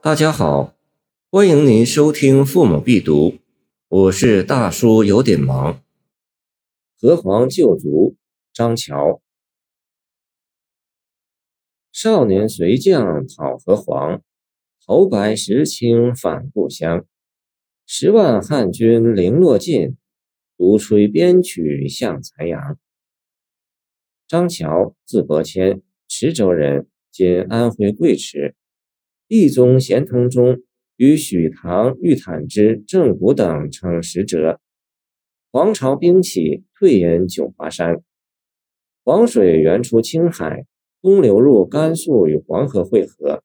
大家好，欢迎您收听《父母必读》，我是大叔，有点忙。河皇旧卒，张乔。少年随将讨河皇，头白石青返故乡。十万汉军零落尽，独吹边曲向残阳。张乔，字伯谦，池州人，今安徽贵池。懿宗咸通中，与许唐、玉坦之、郑谷等称使者。黄巢兵起，退隐九华山。黄水源出青海，东流入甘肃，与黄河汇合。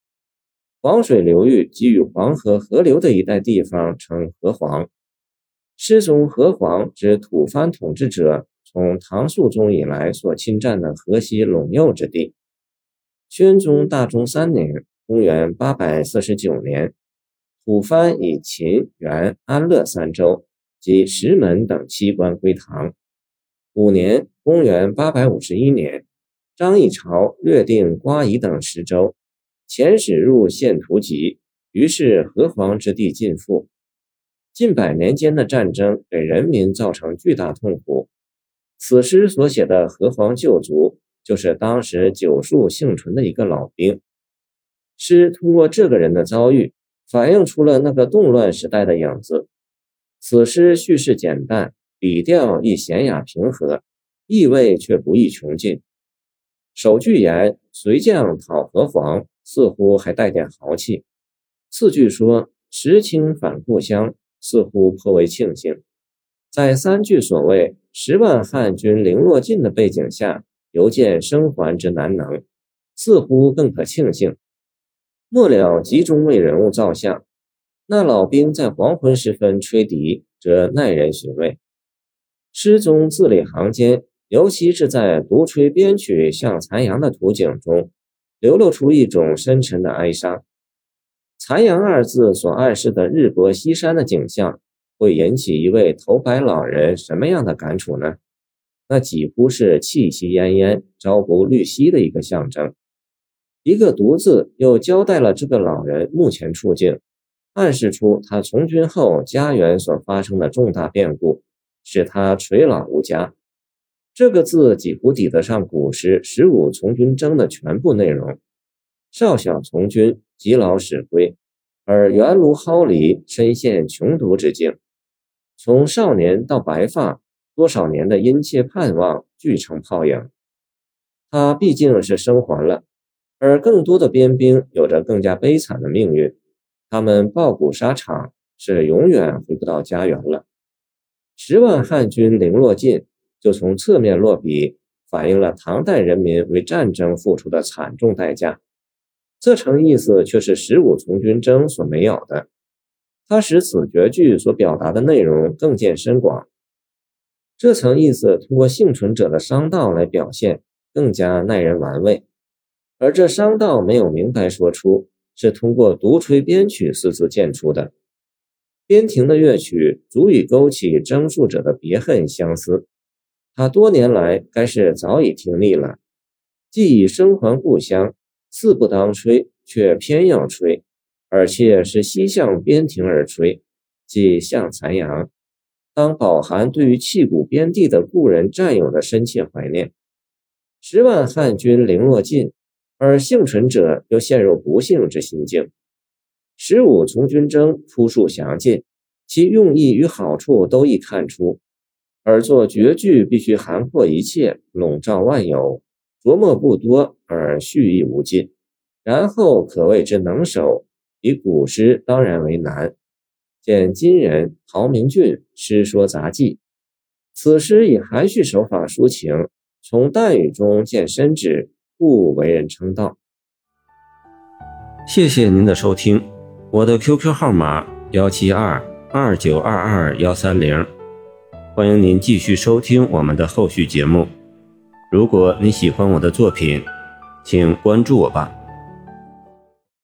黄水流域及与黄河合流的一带地方称河黄。师宗河黄之吐蕃统治者，从唐肃宗以来所侵占的河西陇右之地。宣宗大中三年。公元八百四十九年，吐蕃以秦、元、安乐三州及石门等七关归唐。五年，公元八百五十一年，张议潮略定瓜夷等十州，遣使入献图籍，于是河黄之地尽复。近百年间的战争给人民造成巨大痛苦。此诗所写的河黄救卒，就是当时久戍幸存的一个老兵。诗通过这个人的遭遇，反映出了那个动乱时代的影子。此诗叙事简单，笔调亦娴雅平和，意味却不易穷尽。首句言“随将讨河黄”，似乎还带点豪气；次句说“时清返故乡”，似乎颇为庆幸。在三句所谓“十万汉军零落尽”的背景下，犹见生还之难能，似乎更可庆幸。末了，集中为人物造像。那老兵在黄昏时分吹笛，则耐人寻味。诗中字里行间，尤其是在独吹边曲向残阳的图景中，流露出一种深沉的哀伤。残阳二字所暗示的日薄西山的景象，会引起一位头白老人什么样的感触呢？那几乎是气息奄奄、朝不虑夕的一个象征。一个“独”字又交代了这个老人目前处境，暗示出他从军后家园所发生的重大变故，使他垂老无家。这个字几乎抵得上古时十五从军征的全部内容：少小从军，及老始归，而原庐蒿篱，身陷穷途之境。从少年到白发，多少年的殷切盼望俱成泡影。他毕竟是生还了。而更多的边兵有着更加悲惨的命运，他们抱骨沙场，是永远回不到家园了。十万汉军零落尽，就从侧面落笔，反映了唐代人民为战争付出的惨重代价。这层意思却是十五从军征所没有的，它使此绝句所表达的内容更见深广。这层意思通过幸存者的伤悼来表现，更加耐人玩味。而这商道没有明白说出，是通过“独吹边曲”四字见出的。边庭的乐曲足以勾起征戍者的别恨相思。他多年来该是早已听腻了，既已生还故乡，自不当吹，却偏要吹，而且是西向边庭而吹，即向残阳，当饱含对于弃古边地的故人战友的深切怀念。十万汉军零落尽。而幸存者又陷入不幸之心境。十五从军征铺述详尽，其用意与好处都易看出。而作绝句必须涵括一切，笼罩万有，琢磨不多而蓄意无尽，然后可谓之能手。以古诗当然为难。见今人陶明俊《诗说杂记》，此诗以含蓄手法抒情，从淡语中见深旨。不为人称道。谢谢您的收听，我的 QQ 号码幺七二二九二二幺三零，欢迎您继续收听我们的后续节目。如果你喜欢我的作品，请关注我吧。